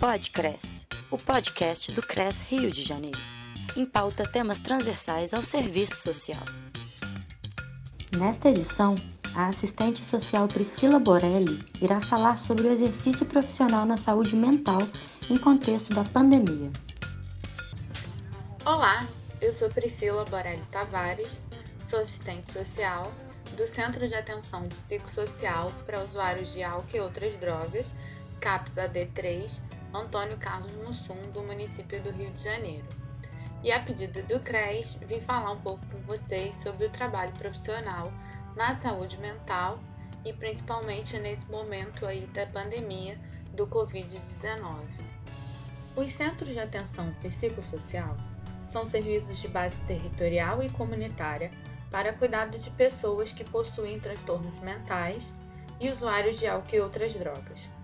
Podcres, o podcast do CRES Rio de Janeiro. Em pauta temas transversais ao serviço social. Nesta edição, a assistente social Priscila Borelli irá falar sobre o exercício profissional na saúde mental em contexto da pandemia. Olá, eu sou Priscila Borelli Tavares, sou assistente social do Centro de Atenção Psicossocial para Usuários de Álcool e Outras Drogas, CAPS AD3, Antônio Carlos Mussum, do município do Rio de Janeiro. E a pedido do CRES, vim falar um pouco com vocês sobre o trabalho profissional na saúde mental e principalmente nesse momento aí da pandemia do Covid-19. Os centros de atenção psicossocial são serviços de base territorial e comunitária para cuidado de pessoas que possuem transtornos mentais e usuários de álcool e outras drogas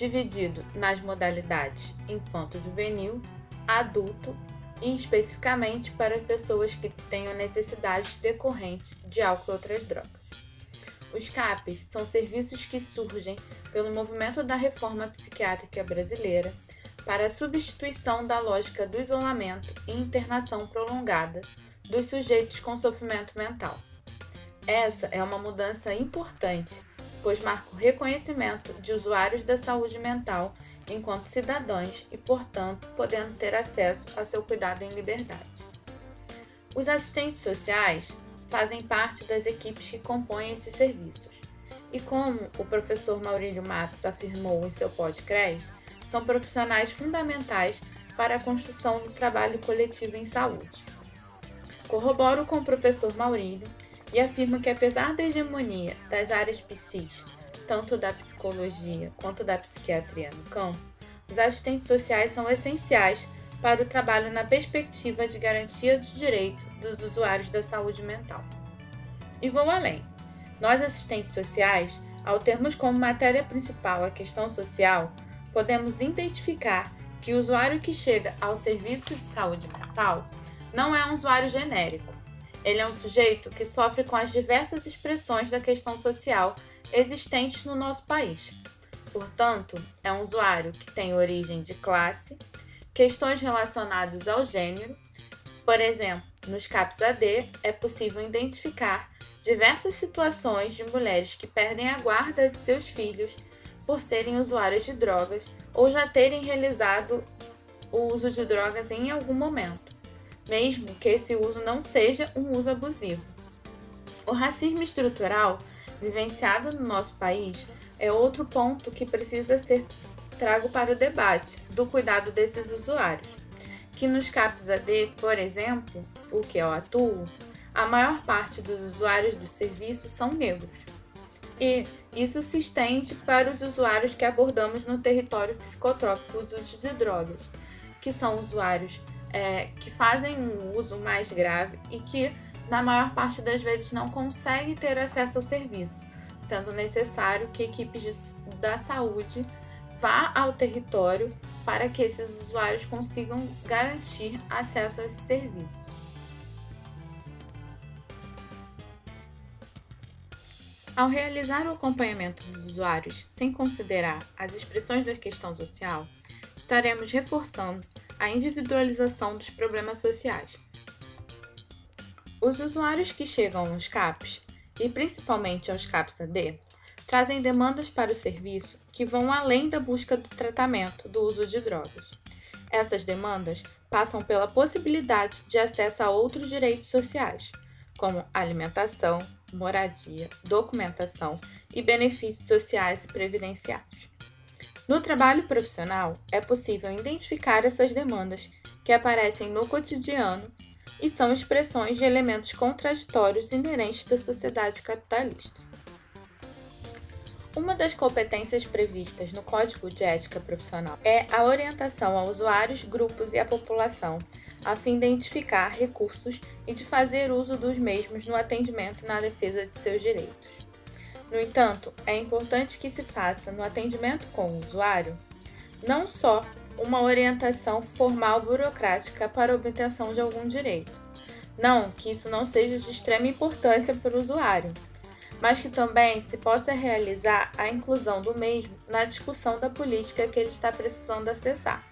dividido nas modalidades infanto-juvenil, adulto e especificamente para pessoas que tenham necessidades decorrentes de álcool e outras drogas. Os CAPs são serviços que surgem pelo movimento da reforma psiquiátrica brasileira para a substituição da lógica do isolamento e internação prolongada dos sujeitos com sofrimento mental. Essa é uma mudança importante pois marca o reconhecimento de usuários da saúde mental enquanto cidadãos e, portanto, podendo ter acesso a seu cuidado em liberdade. Os assistentes sociais fazem parte das equipes que compõem esses serviços. E como o professor Maurílio Matos afirmou em seu podcast, são profissionais fundamentais para a construção do trabalho coletivo em saúde. Corroboro com o professor Maurílio e afirma que, apesar da hegemonia das áreas psis, tanto da psicologia quanto da psiquiatria no campo, os assistentes sociais são essenciais para o trabalho na perspectiva de garantia do direito dos usuários da saúde mental. E vou além. Nós, assistentes sociais, ao termos como matéria principal a questão social, podemos identificar que o usuário que chega ao serviço de saúde mental não é um usuário genérico, ele é um sujeito que sofre com as diversas expressões da questão social existentes no nosso país. Portanto, é um usuário que tem origem de classe, questões relacionadas ao gênero. Por exemplo, nos CAPS AD é possível identificar diversas situações de mulheres que perdem a guarda de seus filhos por serem usuárias de drogas ou já terem realizado o uso de drogas em algum momento mesmo que esse uso não seja um uso abusivo. O racismo estrutural, vivenciado no nosso país, é outro ponto que precisa ser trago para o debate do cuidado desses usuários. Que nos CAPS AD, por exemplo, o que eu atuo, a maior parte dos usuários do serviço são negros. E isso se estende para os usuários que abordamos no território psicotrópico dos usos de drogas, que são usuários é, que fazem um uso mais grave e que, na maior parte das vezes, não conseguem ter acesso ao serviço, sendo necessário que equipes de, da saúde vá ao território para que esses usuários consigam garantir acesso a esse serviço. Ao realizar o acompanhamento dos usuários sem considerar as expressões da questão social, estaremos reforçando a individualização dos problemas sociais. Os usuários que chegam aos CAPs, e principalmente aos CAPs AD, trazem demandas para o serviço que vão além da busca do tratamento do uso de drogas. Essas demandas passam pela possibilidade de acesso a outros direitos sociais, como alimentação, moradia, documentação e benefícios sociais e previdenciários. No trabalho profissional, é possível identificar essas demandas que aparecem no cotidiano e são expressões de elementos contraditórios inerentes da sociedade capitalista. Uma das competências previstas no Código de Ética Profissional é a orientação a usuários, grupos e à população, a fim de identificar recursos e de fazer uso dos mesmos no atendimento e na defesa de seus direitos. No entanto, é importante que se faça no atendimento com o usuário não só uma orientação formal burocrática para obtenção de algum direito. Não que isso não seja de extrema importância para o usuário, mas que também se possa realizar a inclusão do mesmo na discussão da política que ele está precisando acessar.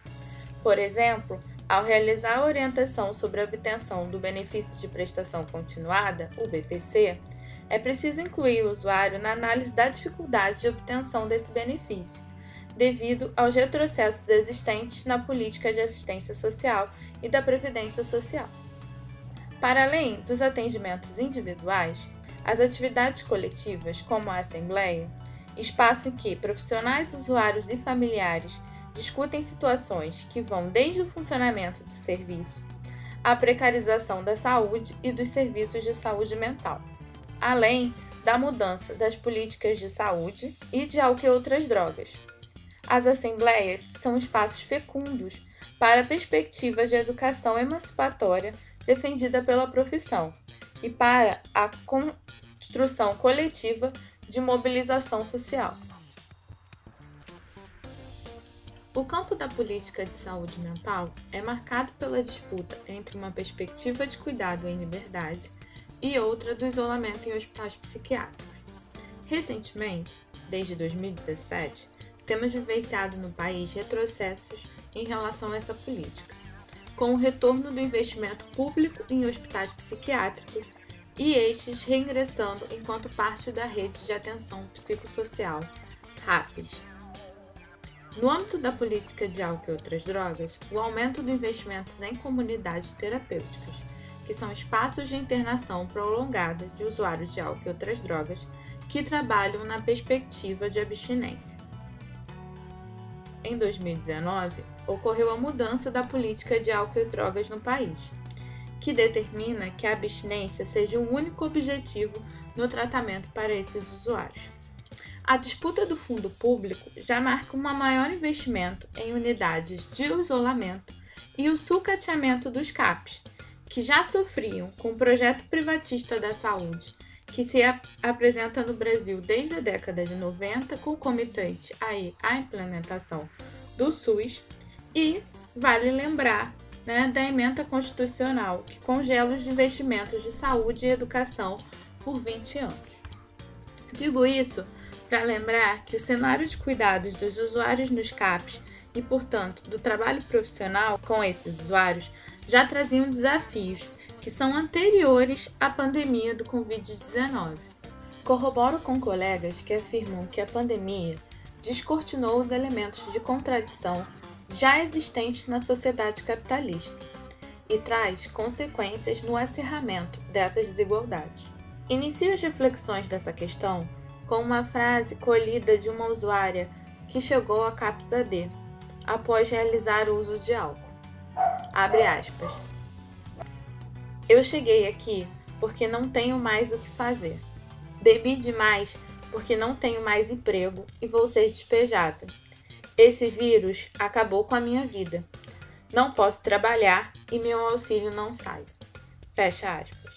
Por exemplo, ao realizar a orientação sobre a obtenção do benefício de prestação continuada, o BPC, é preciso incluir o usuário na análise da dificuldade de obtenção desse benefício, devido aos retrocessos existentes na política de assistência social e da previdência social. Para além dos atendimentos individuais, as atividades coletivas, como a assembleia, espaço em que profissionais, usuários e familiares discutem situações que vão desde o funcionamento do serviço à precarização da saúde e dos serviços de saúde mental, além da mudança das políticas de saúde e de álcool e outras drogas. As assembleias são espaços fecundos para a perspectiva de educação emancipatória defendida pela profissão e para a construção coletiva de mobilização social. O campo da política de saúde mental é marcado pela disputa entre uma perspectiva de cuidado em liberdade e outra do isolamento em hospitais psiquiátricos. Recentemente, desde 2017, temos vivenciado no país retrocessos em relação a essa política, com o retorno do investimento público em hospitais psiquiátricos e estes reingressando enquanto parte da rede de atenção psicossocial, RAPS. No âmbito da política de álcool e outras drogas, o aumento do investimento em comunidades terapêuticas, que são espaços de internação prolongada de usuários de álcool e outras drogas que trabalham na perspectiva de abstinência. Em 2019, ocorreu a mudança da política de álcool e drogas no país, que determina que a abstinência seja o único objetivo no tratamento para esses usuários. A disputa do fundo público já marca um maior investimento em unidades de isolamento e o sucateamento dos CAPs, que já sofriam com o projeto privatista da saúde, que se ap apresenta no Brasil desde a década de 90, concomitante aí à implementação do SUS, e vale lembrar né, da emenda constitucional que congela os investimentos de saúde e educação por 20 anos. Digo isso para lembrar que o cenário de cuidados dos usuários nos CAPs e, portanto, do trabalho profissional com esses usuários já traziam desafios que são anteriores à pandemia do Covid-19. Corroboro com colegas que afirmam que a pandemia descortinou os elementos de contradição já existentes na sociedade capitalista e traz consequências no acerramento dessas desigualdades. Inicio as reflexões dessa questão com uma frase colhida de uma usuária que chegou à CAPS AD após realizar o uso de álcool. Abre aspas. Eu cheguei aqui porque não tenho mais o que fazer. Bebi demais porque não tenho mais emprego e vou ser despejada. Esse vírus acabou com a minha vida. Não posso trabalhar e meu auxílio não sai. Fecha aspas.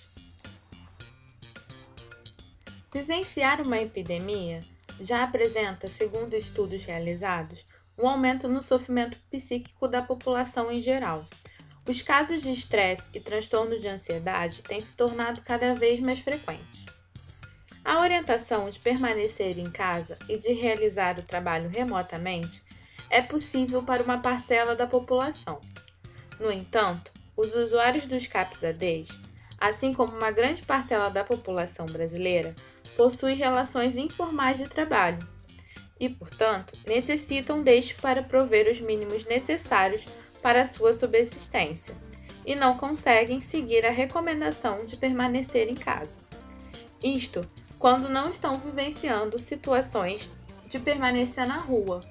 Vivenciar uma epidemia já apresenta, segundo estudos realizados, um aumento no sofrimento psíquico da população em geral. Os casos de estresse e transtorno de ansiedade têm se tornado cada vez mais frequentes. A orientação de permanecer em casa e de realizar o trabalho remotamente é possível para uma parcela da população. No entanto, os usuários dos CAPS-ADs, assim como uma grande parcela da população brasileira, possuem relações informais de trabalho e, portanto, necessitam deste para prover os mínimos necessários para sua subsistência e não conseguem seguir a recomendação de permanecer em casa. Isto quando não estão vivenciando situações de permanecer na rua.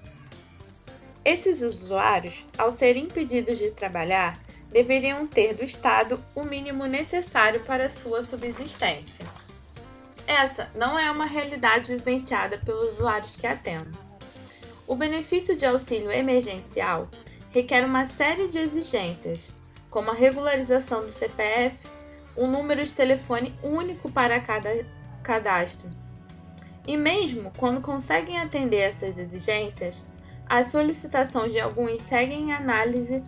Esses usuários, ao serem impedidos de trabalhar, deveriam ter do Estado o mínimo necessário para sua subsistência. Essa não é uma realidade vivenciada pelos usuários que atendo. O benefício de auxílio emergencial requer uma série de exigências, como a regularização do CPF, um número de telefone único para cada cadastro. E mesmo quando conseguem atender essas exigências, as solicitações de alguns seguem em análise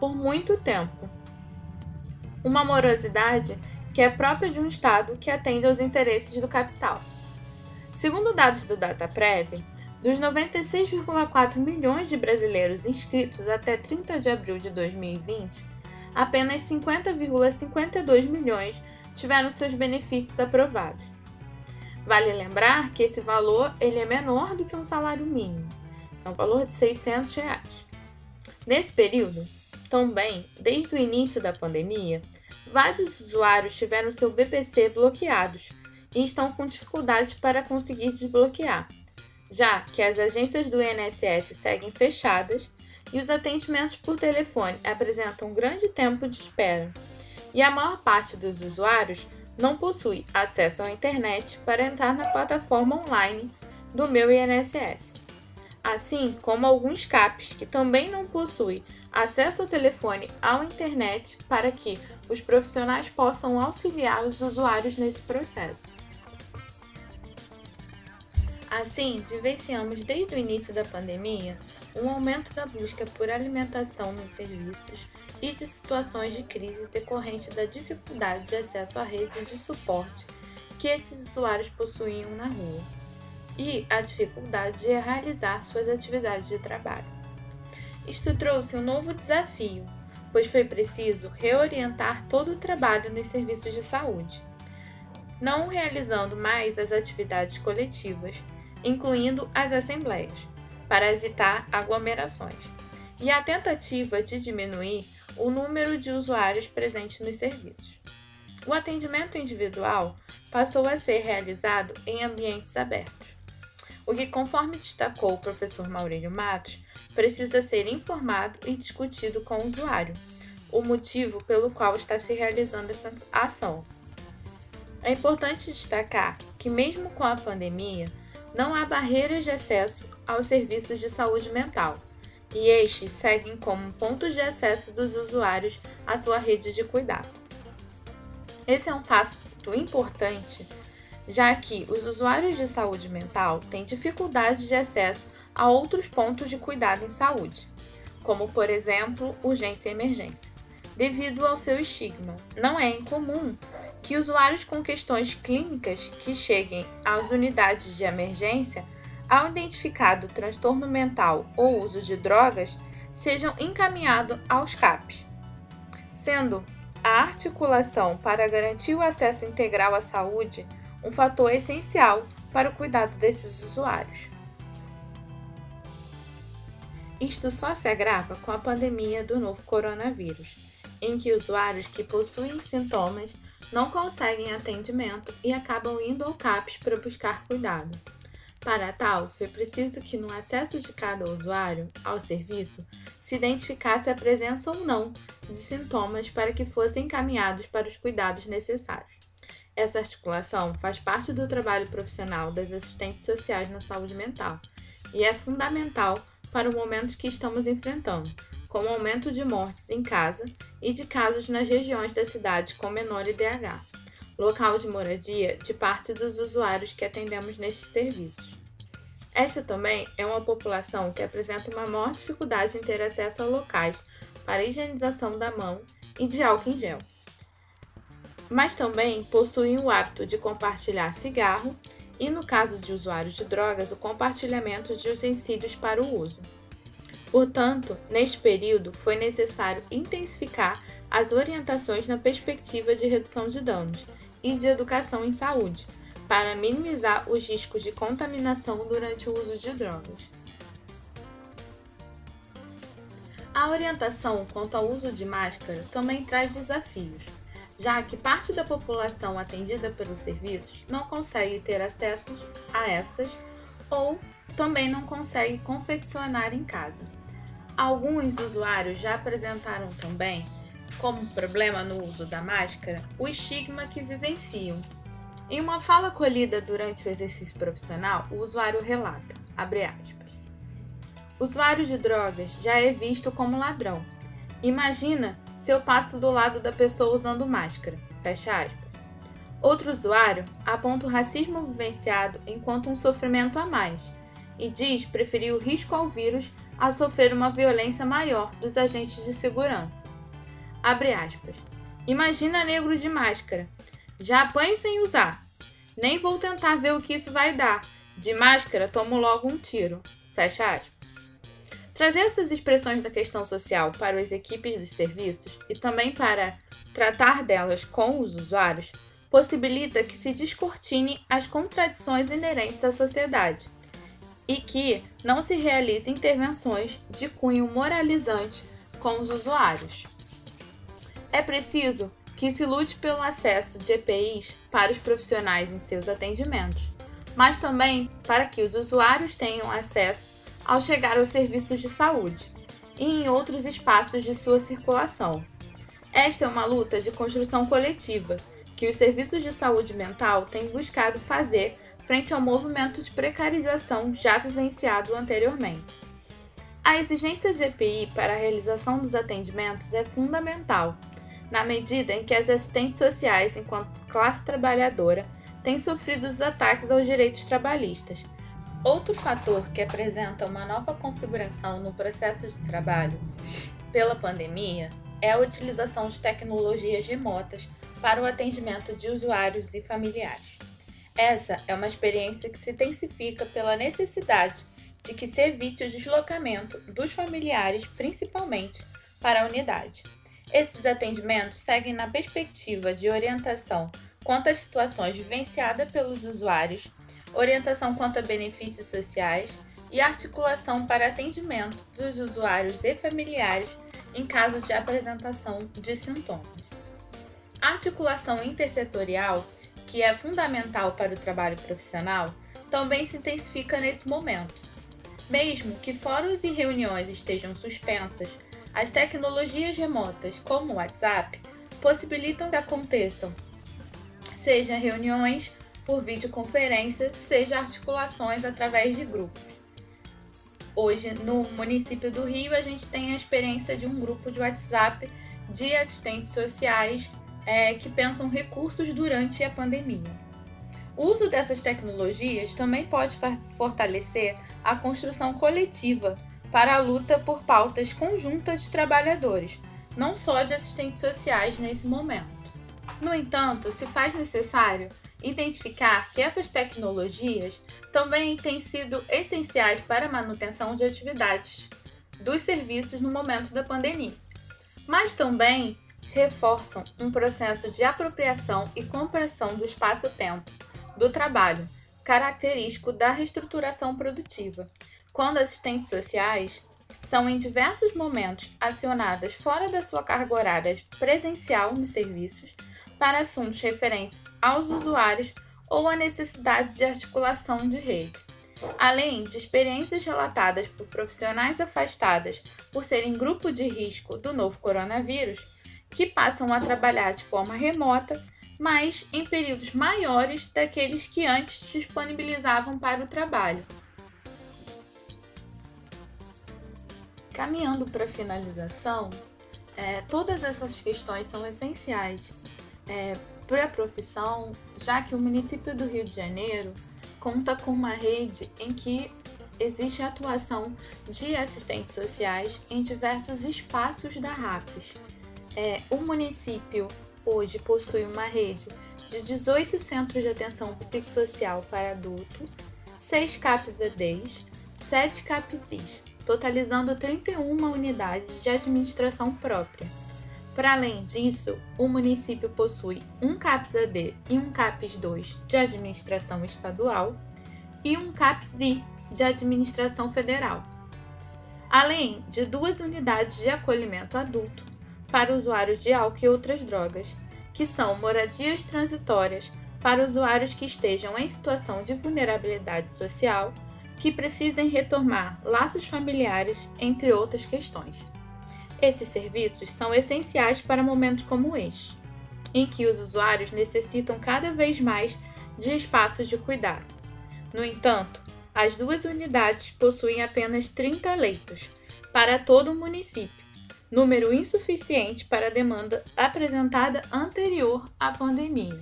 por muito tempo. Uma morosidade que é própria de um Estado que atende aos interesses do capital. Segundo dados do DataPrev, dos 96,4 milhões de brasileiros inscritos até 30 de abril de 2020, apenas 50,52 milhões tiveram seus benefícios aprovados. Vale lembrar que esse valor ele é menor do que um salário mínimo, é um valor de 600 reais. Nesse período, também, desde o início da pandemia, vários usuários tiveram seu BPC bloqueados e estão com dificuldades para conseguir desbloquear, já que as agências do INSS seguem fechadas e os atendimentos por telefone apresentam um grande tempo de espera, e a maior parte dos usuários não possui acesso à internet para entrar na plataforma online do meu INSS. Assim como alguns CAPs que também não possuem acesso ao telefone à internet para que os profissionais possam auxiliar os usuários nesse processo. Assim, vivenciamos desde o início da pandemia um aumento da busca por alimentação nos serviços e de situações de crise decorrente da dificuldade de acesso à rede de suporte que esses usuários possuíam na rua e a dificuldade de realizar suas atividades de trabalho. Isto trouxe um novo desafio, pois foi preciso reorientar todo o trabalho nos serviços de saúde, não realizando mais as atividades coletivas incluindo as assembleias, para evitar aglomerações, e a tentativa de diminuir o número de usuários presentes nos serviços. O atendimento individual passou a ser realizado em ambientes abertos, o que, conforme destacou o professor Maurílio Matos, precisa ser informado e discutido com o usuário, o motivo pelo qual está se realizando essa ação. É importante destacar que, mesmo com a pandemia, não há barreiras de acesso aos serviços de saúde mental, e estes seguem como pontos de acesso dos usuários à sua rede de cuidado. Esse é um passo importante, já que os usuários de saúde mental têm dificuldade de acesso a outros pontos de cuidado em saúde, como por exemplo urgência e emergência, devido ao seu estigma. Não é incomum que usuários com questões clínicas que cheguem às unidades de emergência, ao identificado transtorno mental ou uso de drogas, sejam encaminhados aos CAPs, sendo a articulação para garantir o acesso integral à saúde um fator essencial para o cuidado desses usuários. Isto só se agrava com a pandemia do novo coronavírus, em que usuários que possuem sintomas não conseguem atendimento e acabam indo ao CAPS para buscar cuidado. Para tal, foi preciso que no acesso de cada usuário ao serviço se identificasse a presença ou não de sintomas para que fossem encaminhados para os cuidados necessários. Essa articulação faz parte do trabalho profissional das assistentes sociais na saúde mental e é fundamental para o momento que estamos enfrentando, com o aumento de mortes em casa e de casos nas regiões da cidade com menor IDH, local de moradia de parte dos usuários que atendemos nestes serviços. Esta também é uma população que apresenta uma maior dificuldade em ter acesso a locais para higienização da mão e de álcool em gel. Mas também possuem o hábito de compartilhar cigarro e, no caso de usuários de drogas, o compartilhamento de utensílios para o uso. Portanto, neste período foi necessário intensificar as orientações na perspectiva de redução de danos e de educação em saúde, para minimizar os riscos de contaminação durante o uso de drogas. A orientação quanto ao uso de máscara também traz desafios, já que parte da população atendida pelos serviços não consegue ter acesso a essas ou também não consegue confeccionar em casa. Alguns usuários já apresentaram também, como problema no uso da máscara, o estigma que vivenciam. Em uma fala colhida durante o exercício profissional, o usuário relata, aspas, Usuário de drogas já é visto como ladrão. Imagina se eu passo do lado da pessoa usando máscara. Fecha aspas. Outro usuário aponta o racismo vivenciado enquanto um sofrimento a mais e diz preferir o risco ao vírus a sofrer uma violência maior dos agentes de segurança. Abre aspas. Imagina negro de máscara. Já apanho sem usar. Nem vou tentar ver o que isso vai dar. De máscara, tomo logo um tiro. Fecha aspas. Trazer essas expressões da questão social para as equipes dos serviços e também para tratar delas com os usuários possibilita que se descortine as contradições inerentes à sociedade e que não se realize intervenções de cunho moralizante com os usuários. É preciso que se lute pelo acesso de EPIs para os profissionais em seus atendimentos, mas também para que os usuários tenham acesso ao chegar aos serviços de saúde e em outros espaços de sua circulação. Esta é uma luta de construção coletiva que os serviços de saúde mental têm buscado fazer frente ao movimento de precarização já vivenciado anteriormente. A exigência de EPI para a realização dos atendimentos é fundamental, na medida em que as assistentes sociais, enquanto classe trabalhadora, têm sofrido os ataques aos direitos trabalhistas. Outro fator que apresenta uma nova configuração no processo de trabalho pela pandemia é a utilização de tecnologias remotas para o atendimento de usuários e familiares. Essa é uma experiência que se intensifica pela necessidade de que se evite o deslocamento dos familiares, principalmente para a unidade. Esses atendimentos seguem na perspectiva de orientação quanto às situações vivenciadas pelos usuários, orientação quanto a benefícios sociais e articulação para atendimento dos usuários e familiares em casos de apresentação de sintomas. A articulação intersetorial que é fundamental para o trabalho profissional, também se intensifica nesse momento. Mesmo que fóruns e reuniões estejam suspensas, as tecnologias remotas, como o WhatsApp, possibilitam que aconteçam, seja reuniões por videoconferência, seja articulações através de grupos. Hoje, no município do Rio, a gente tem a experiência de um grupo de WhatsApp de assistentes sociais é, que pensam recursos durante a pandemia. O uso dessas tecnologias também pode fortalecer a construção coletiva para a luta por pautas conjuntas de trabalhadores, não só de assistentes sociais nesse momento. No entanto, se faz necessário identificar que essas tecnologias também têm sido essenciais para a manutenção de atividades dos serviços no momento da pandemia, mas também reforçam um processo de apropriação e compressão do espaço-tempo do trabalho, característico da reestruturação produtiva, quando assistentes sociais são em diversos momentos acionadas fora da sua carga horária presencial nos serviços para assuntos referentes aos usuários ou à necessidade de articulação de rede. Além de experiências relatadas por profissionais afastadas por serem grupo de risco do novo coronavírus, que passam a trabalhar de forma remota, mas em períodos maiores daqueles que antes disponibilizavam para o trabalho. Caminhando para a finalização, é, todas essas questões são essenciais é, para a profissão, já que o município do Rio de Janeiro conta com uma rede em que existe a atuação de assistentes sociais em diversos espaços da RAPES, é, o município hoje possui uma rede de 18 centros de atenção psicossocial para adulto, 6 CAPs EDs, 7 CAPSIs, totalizando 31 unidades de administração própria. Para além disso, o município possui um CAPS AD e um CAPS 2 de administração estadual e um CAPS I de administração federal, além de duas unidades de acolhimento adulto para usuários de álcool e outras drogas, que são moradias transitórias para usuários que estejam em situação de vulnerabilidade social, que precisem retomar laços familiares, entre outras questões. Esses serviços são essenciais para momentos como este, em que os usuários necessitam cada vez mais de espaços de cuidado. No entanto, as duas unidades possuem apenas 30 leitos para todo o município número insuficiente para a demanda apresentada anterior à pandemia.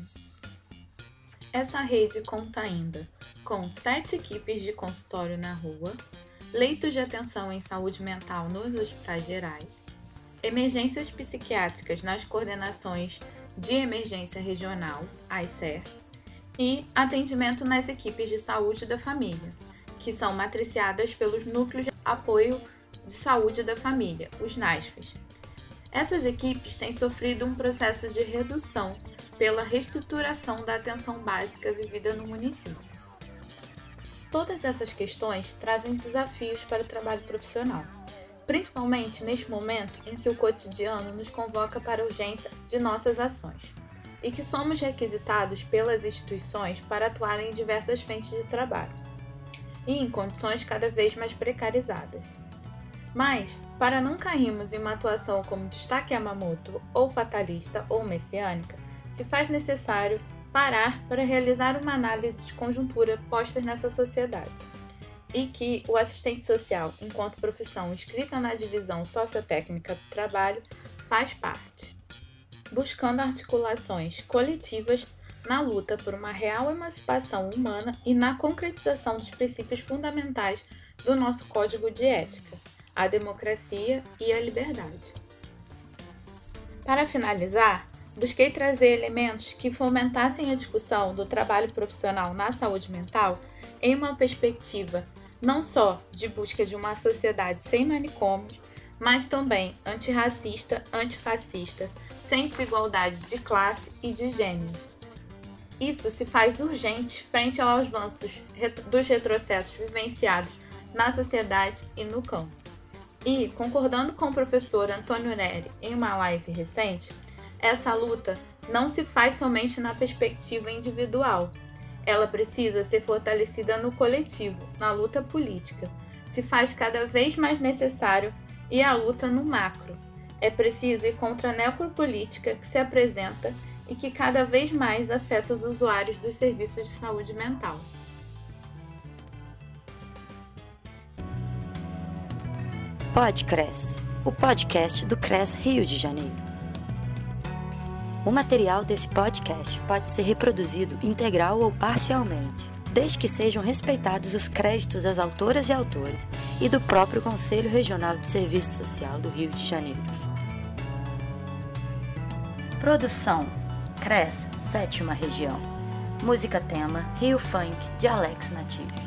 Essa rede conta ainda com sete equipes de consultório na rua, leitos de atenção em saúde mental nos hospitais gerais, emergências psiquiátricas nas coordenações de emergência regional, AICER, e atendimento nas equipes de saúde da família, que são matriciadas pelos Núcleos de Apoio de Saúde da Família, os NASFs. Essas equipes têm sofrido um processo de redução pela reestruturação da atenção básica vivida no município. Todas essas questões trazem desafios para o trabalho profissional, principalmente neste momento em que o cotidiano nos convoca para a urgência de nossas ações e que somos requisitados pelas instituições para atuar em diversas frentes de trabalho e em condições cada vez mais precarizadas. Mas, para não cairmos em uma atuação como destaque Yamamoto ou fatalista ou messiânica, se faz necessário parar para realizar uma análise de conjuntura posta nessa sociedade. E que o assistente social, enquanto profissão inscrita na divisão sociotécnica do trabalho, faz parte buscando articulações coletivas na luta por uma real emancipação humana e na concretização dos princípios fundamentais do nosso Código de Ética, a democracia e a liberdade. Para finalizar, busquei trazer elementos que fomentassem a discussão do trabalho profissional na saúde mental em uma perspectiva não só de busca de uma sociedade sem manicômios, mas também antirracista, antifascista, sem desigualdades de classe e de gênero. Isso se faz urgente frente aos avanços dos retrocessos vivenciados na sociedade e no campo. E, concordando com o professor Antônio Neri em uma live recente, essa luta não se faz somente na perspectiva individual. Ela precisa ser fortalecida no coletivo, na luta política. Se faz cada vez mais necessário e a luta no macro, é preciso ir contra a necropolítica que se apresenta e que cada vez mais afeta os usuários dos serviços de saúde mental. Podcres, o podcast do CRES Rio de Janeiro. O material desse podcast pode ser reproduzido integral ou parcialmente desde que sejam respeitados os créditos das autoras e autores e do próprio Conselho Regional de Serviço Social do Rio de Janeiro. Produção: CRES, Sétima Região. Música tema: Rio Funk, de Alex Native.